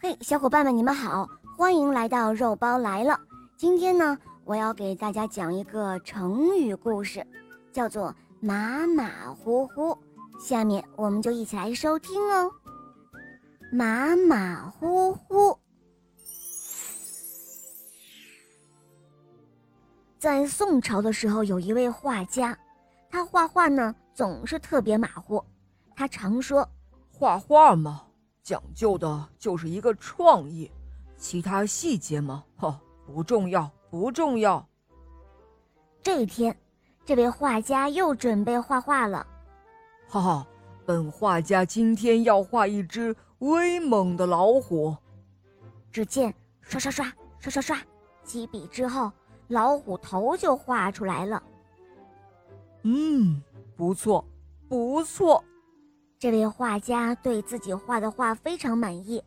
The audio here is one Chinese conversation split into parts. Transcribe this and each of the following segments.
嘿，小伙伴们，你们好，欢迎来到肉包来了。今天呢，我要给大家讲一个成语故事，叫做马马虎虎。下面我们就一起来收听哦。马马虎虎，在宋朝的时候，有一位画家，他画画呢总是特别马虎。他常说：“画画嘛。”讲究的就是一个创意，其他细节嘛，哈，不重要，不重要。这一天，这位画家又准备画画了。哈哈，本画家今天要画一只威猛的老虎。只见刷刷刷刷刷刷，几笔之后，老虎头就画出来了。嗯，不错，不错。这位画家对自己画的画非常满意。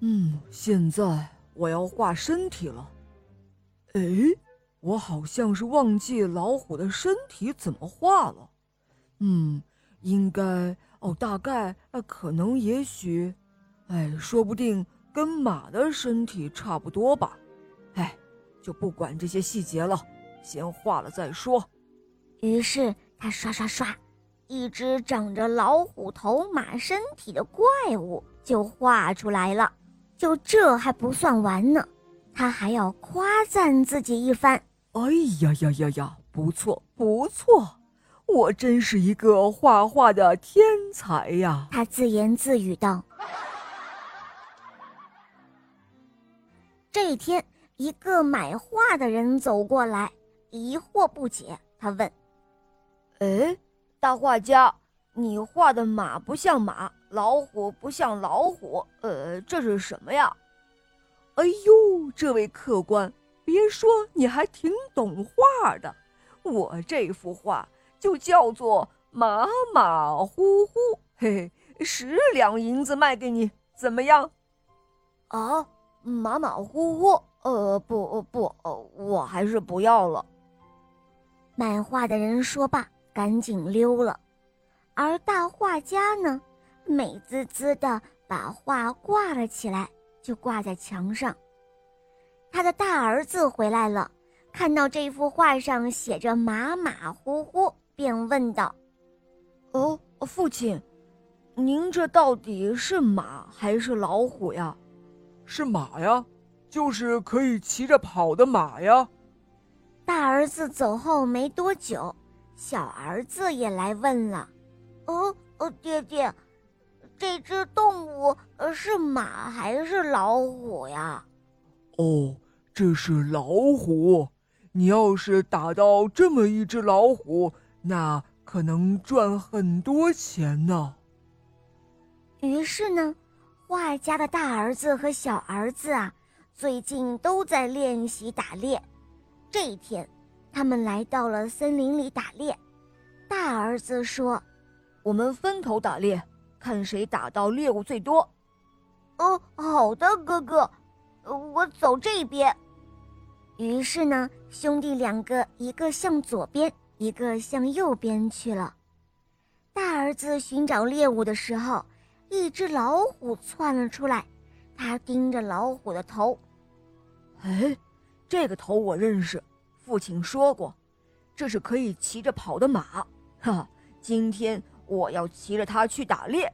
嗯，现在我要画身体了。哎，我好像是忘记老虎的身体怎么画了。嗯，应该哦，大概呃，可能也许，哎，说不定跟马的身体差不多吧。哎，就不管这些细节了，先画了再说。于是他刷刷刷。一只长着老虎头、马身体的怪物就画出来了。就这还不算完呢，他还要夸赞自己一番。哎呀呀呀呀，不错不错，我真是一个画画的天才呀！他自言自语道。这一天，一个买画的人走过来，疑惑不解，他问：“哎？”大画家，你画的马不像马，老虎不像老虎，呃，这是什么呀？哎呦，这位客官，别说，你还挺懂画的。我这幅画就叫做马马虎虎，嘿嘿，十两银子卖给你，怎么样？啊，马马虎虎，呃，不不，呃我还是不要了。卖画的人说罢。赶紧溜了，而大画家呢，美滋滋的把画挂了起来，就挂在墙上。他的大儿子回来了，看到这幅画上写着“马马虎虎”，便问道：“哦，父亲，您这到底是马还是老虎呀？”“是马呀，就是可以骑着跑的马呀。”大儿子走后没多久。小儿子也来问了：“哦哦，爹爹，这只动物呃是马还是老虎呀？”“哦，这是老虎。你要是打到这么一只老虎，那可能赚很多钱呢。”于是呢，画家的大儿子和小儿子啊，最近都在练习打猎。这一天。他们来到了森林里打猎，大儿子说：“我们分头打猎，看谁打到猎物最多。”“哦，好的，哥哥，我走这边。”于是呢，兄弟两个一个向左边，一个向右边去了。大儿子寻找猎物的时候，一只老虎窜了出来，他盯着老虎的头。“哎，这个头我认识。”父亲说过，这是可以骑着跑的马。哈，今天我要骑着它去打猎。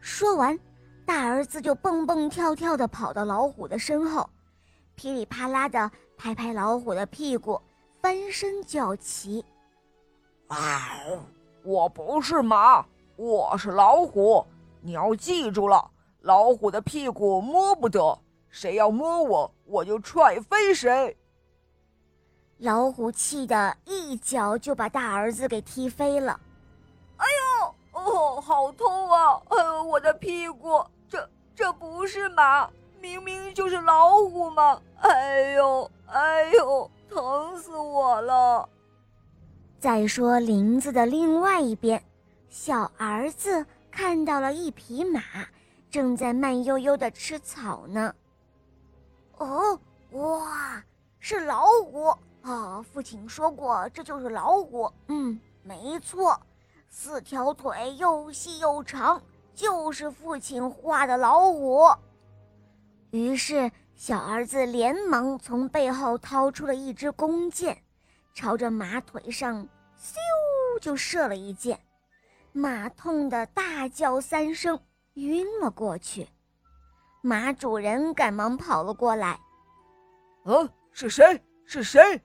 说完，大儿子就蹦蹦跳跳地跑到老虎的身后，噼里啪啦地拍拍老虎的屁股，翻身叫骑。啊，我不是马，我是老虎。你要记住了，老虎的屁股摸不得，谁要摸我，我就踹飞谁。老虎气得一脚就把大儿子给踢飞了。哎呦，哦，好痛啊！哎呦，我的屁股，这这不是马，明明就是老虎嘛！哎呦，哎呦，疼死我了！再说林子的另外一边，小儿子看到了一匹马，正在慢悠悠的吃草呢。哦，哇，是老虎！啊，父亲说过，这就是老虎。嗯，没错，四条腿又细又长，就是父亲画的老虎。于是小儿子连忙从背后掏出了一支弓箭，朝着马腿上咻就射了一箭，马痛得大叫三声，晕了过去。马主人赶忙跑了过来，啊，是谁？是谁？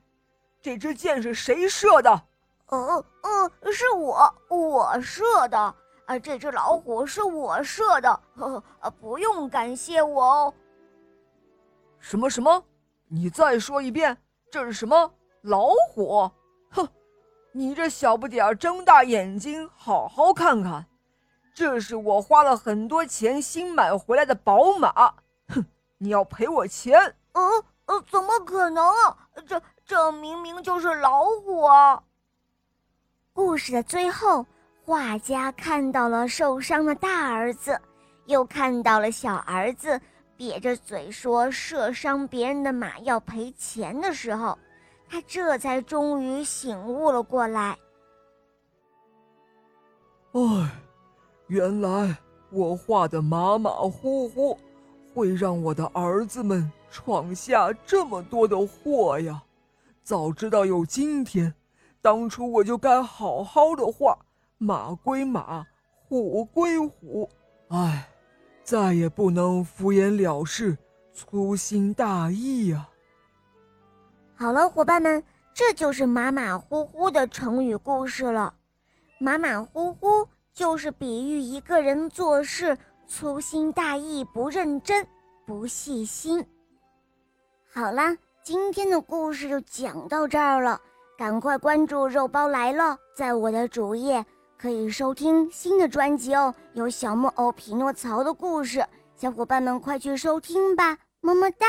这支箭是谁射的？嗯嗯，是我，我射的。啊，这只老虎是我射的，呵呵，不用感谢我哦。什么什么？你再说一遍，这是什么老虎？哼，你这小不点儿，睁大眼睛好好看看，这是我花了很多钱新买回来的宝马。哼，你要赔我钱。嗯呃，怎么可能啊？这这明明就是老虎啊！故事的最后。画家看到了受伤的大儿子，又看到了小儿子瘪着嘴说射伤别人的马要赔钱的时候，他这才终于醒悟了过来。唉，原来我画的马马虎虎，会让我的儿子们闯下这么多的祸呀！早知道有今天，当初我就该好好的画。马归马，虎归虎，唉，再也不能敷衍了事、粗心大意呀。好了，伙伴们，这就是马马虎虎的成语故事了。马马虎虎就是比喻一个人做事粗心大意、不认真、不细心。好啦，今天的故事就讲到这儿了，赶快关注“肉包来了”在我的主页。可以收听新的专辑哦，有小木偶匹诺曹的故事，小伙伴们快去收听吧，么么哒。